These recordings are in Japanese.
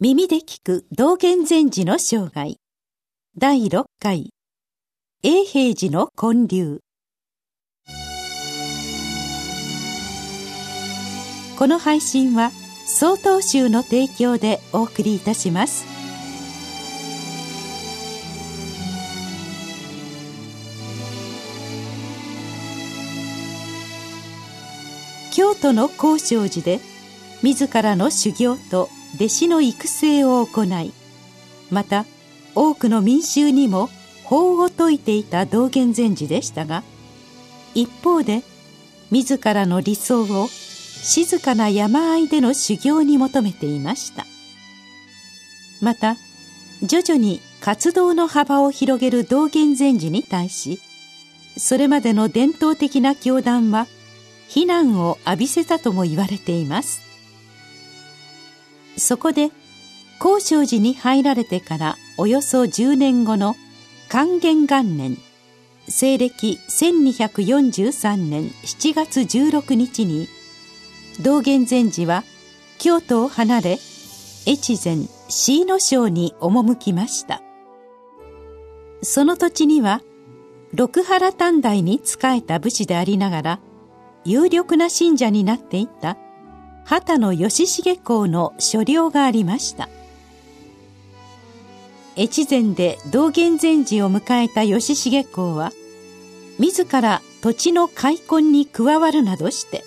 耳で聞く道元禅師の生涯。第6回。永平寺の建立。この配信は曹洞宗の提供でお送りいたします。京都の高尚寺で自らの修行と弟子の育成を行いまた多くの民衆にも法を説いていた道元禅師でしたが一方で自らの理想を静かな山あいでの修行に求めていました。また徐々に活動の幅を広げる道元禅師に対しそれまでの伝統的な教団は非難を浴びせたとも言われています。そこで高尚寺に入られてからおよそ10年後の還元元年西暦1243年7月16日に道元禅師は京都を離れ越前椎野省に赴きました。その土地には六原短大に仕えた武士でありながら有力な信者になっていた畑野義重公の所領がありました。越前で道元禅師を迎えた義重公は自ら土地の開墾に加わるなどして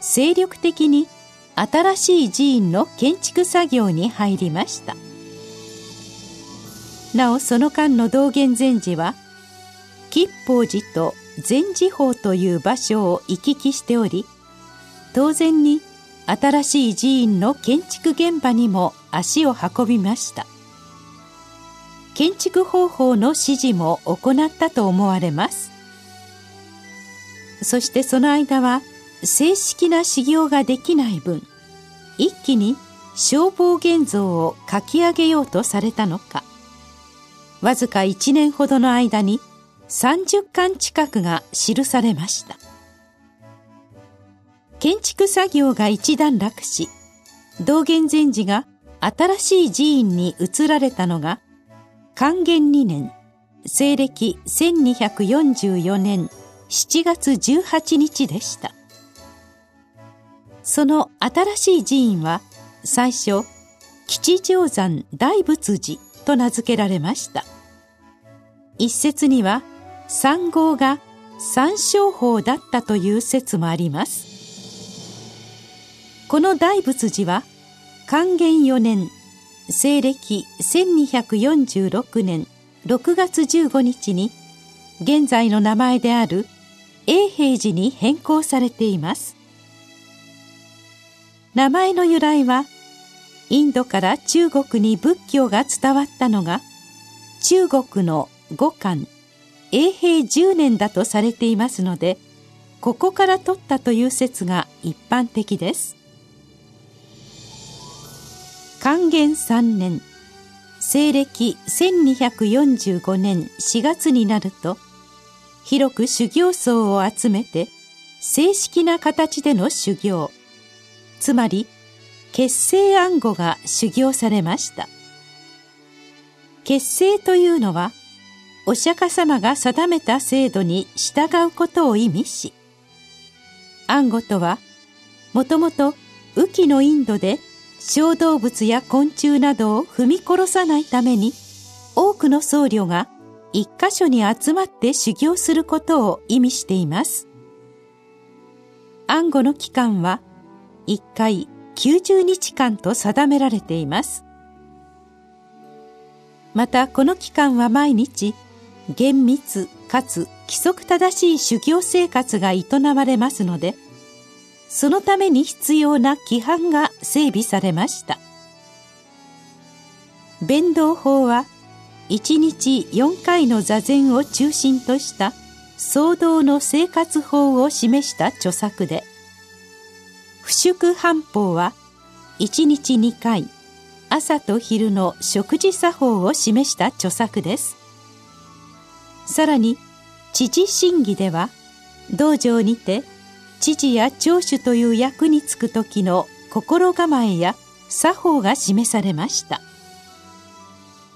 精力的に新しい寺院の建築作業に入りました。なおその間の道元禅師は吉報寺と禅寺法という場所を行き来しており当然に新しい寺院の建築現場にも足を運びました。建築方法の指示も行ったと思われます。そしてその間は正式な修行ができない分一気に消防現像を書き上げようとされたのか。わずか1年ほどの間に30巻近くが記されました。建築作業が一段落し道元禅師が新しい寺院に移られたのが還元2年西暦1244年7月18日でした。その新しい寺院は最初吉祥山大仏寺と名付けられました。一説には三号が三正法だったという説もあります。この大仏寺は還元4年西暦1246年6月15日に現在の名前である永平寺に変更されています。名前の由来はインドから中国に仏教が伝わったのが中国の五漢永平10年だとされていますのでここから取ったという説が一般的です。還元3年西暦1245年4月になると広く修行僧を集めて正式な形での修行つまり結成暗号が修行されました。結成というのはお釈迦様が定めた制度に従うことを意味し暗号とはもともと雨季のインドで小動物や昆虫などを踏み殺さないために多くの僧侶が一箇所に集まって修行することを意味しています。暗号の期間は1回90日間と定められています。またこの期間は毎日厳密かつ規則正しい修行生活が営まれますのでそのために必要な規範が整備されました。弁道法は1日4回の座禅を中心とした総道の生活法を示した著作で不粛半法は1日2回朝と昼の食事作法を示した著作です。さらに知事審議では道場にて知事や長主という役に就く時の心構えや作法が示されました。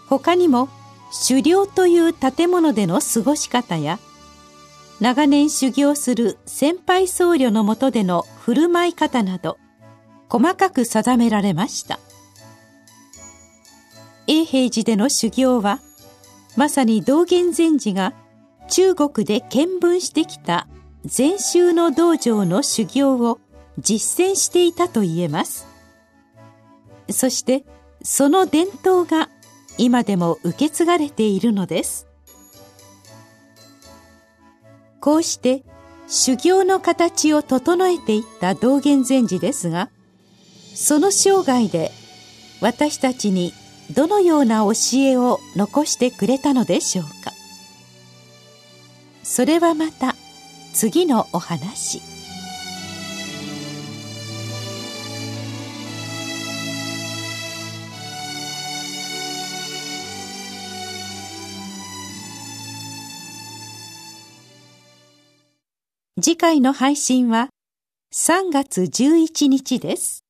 他にも狩猟という建物での過ごし方や長年修行する先輩僧侶のもとでの振る舞い方など細かく定められました。永平寺での修行はまさに道元禅師が中国で見聞してきた禅宗の道場の修行を実践していたと言えます。そしてその伝統が今でも受け継がれているのです。こうして修行の形を整えていった道元禅師ですがその生涯で私たちにどのような教えを残してくれたのでしょうか。それはまた次のお話次回の配信は3月11日です。